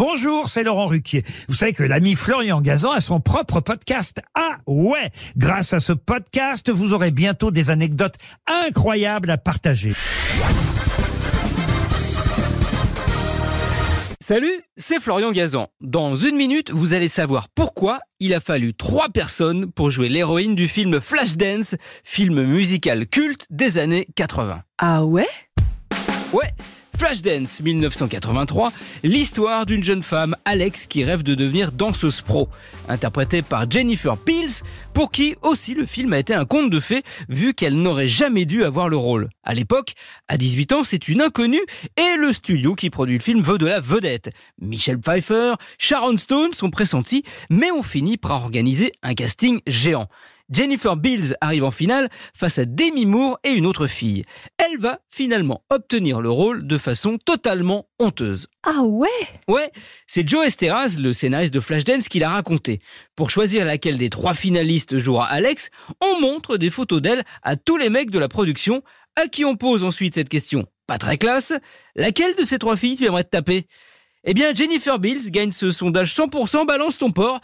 Bonjour, c'est Laurent Ruquier. Vous savez que l'ami Florian Gazan a son propre podcast. Ah ouais Grâce à ce podcast, vous aurez bientôt des anecdotes incroyables à partager. Salut, c'est Florian Gazan. Dans une minute, vous allez savoir pourquoi il a fallu trois personnes pour jouer l'héroïne du film Flashdance, film musical culte des années 80. Ah ouais? Ouais, Flashdance 1983, l'histoire d'une jeune femme, Alex, qui rêve de devenir danseuse pro, interprétée par Jennifer Peels, pour qui aussi le film a été un conte de fées, vu qu'elle n'aurait jamais dû avoir le rôle. À l'époque, à 18 ans, c'est une inconnue, et le studio qui produit le film veut de la vedette. Michelle Pfeiffer, Sharon Stone sont pressentis, mais on finit par organiser un casting géant. Jennifer Beals arrive en finale face à Demi Moore et une autre fille. Elle va finalement obtenir le rôle de façon totalement honteuse. Ah ouais? Ouais, c'est Joe Esteras, le scénariste de Flashdance, qui l'a raconté. Pour choisir laquelle des trois finalistes jouera Alex, on montre des photos d'elle à tous les mecs de la production, à qui on pose ensuite cette question. Pas très classe. Laquelle de ces trois filles tu aimerais te taper? Eh bien, Jennifer Bills gagne ce sondage 100% balance ton porc.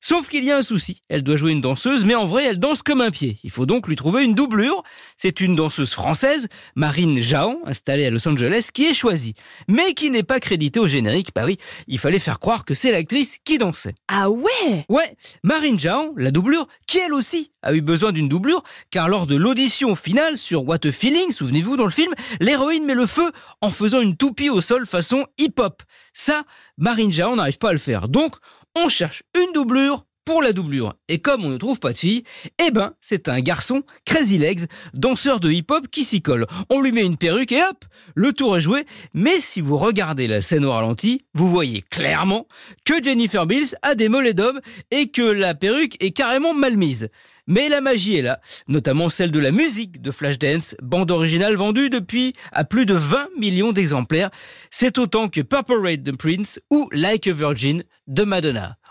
Sauf qu'il y a un souci. Elle doit jouer une danseuse, mais en vrai, elle danse comme un pied. Il faut donc lui trouver une doublure. C'est une danseuse française, Marine Jaon, installée à Los Angeles, qui est choisie. Mais qui n'est pas créditée au générique. Bah oui, il fallait faire croire que c'est l'actrice qui dansait. Ah ouais? Ouais, Marine Jaon, la doublure, qui elle aussi a eu besoin d'une doublure, car lors de l'audition finale sur What a Feeling, souvenez-vous dans le film, l'héroïne met le feu en faisant une toupie au sol façon hip-hop. Ça, Marine Jaon n'arrive pas à le faire. Donc, on cherche une doublure pour la doublure. Et comme on ne trouve pas de fille, eh ben, c'est un garçon, Crazy Legs, danseur de hip-hop qui s'y colle. On lui met une perruque et hop, le tour est joué. Mais si vous regardez la scène au ralenti, vous voyez clairement que Jennifer Bills a des mollets d'homme et que la perruque est carrément mal mise. Mais la magie est là, notamment celle de la musique de Flashdance, bande originale vendue depuis à plus de 20 millions d'exemplaires. C'est autant que Purple Rain de Prince ou Like a Virgin de Madonna.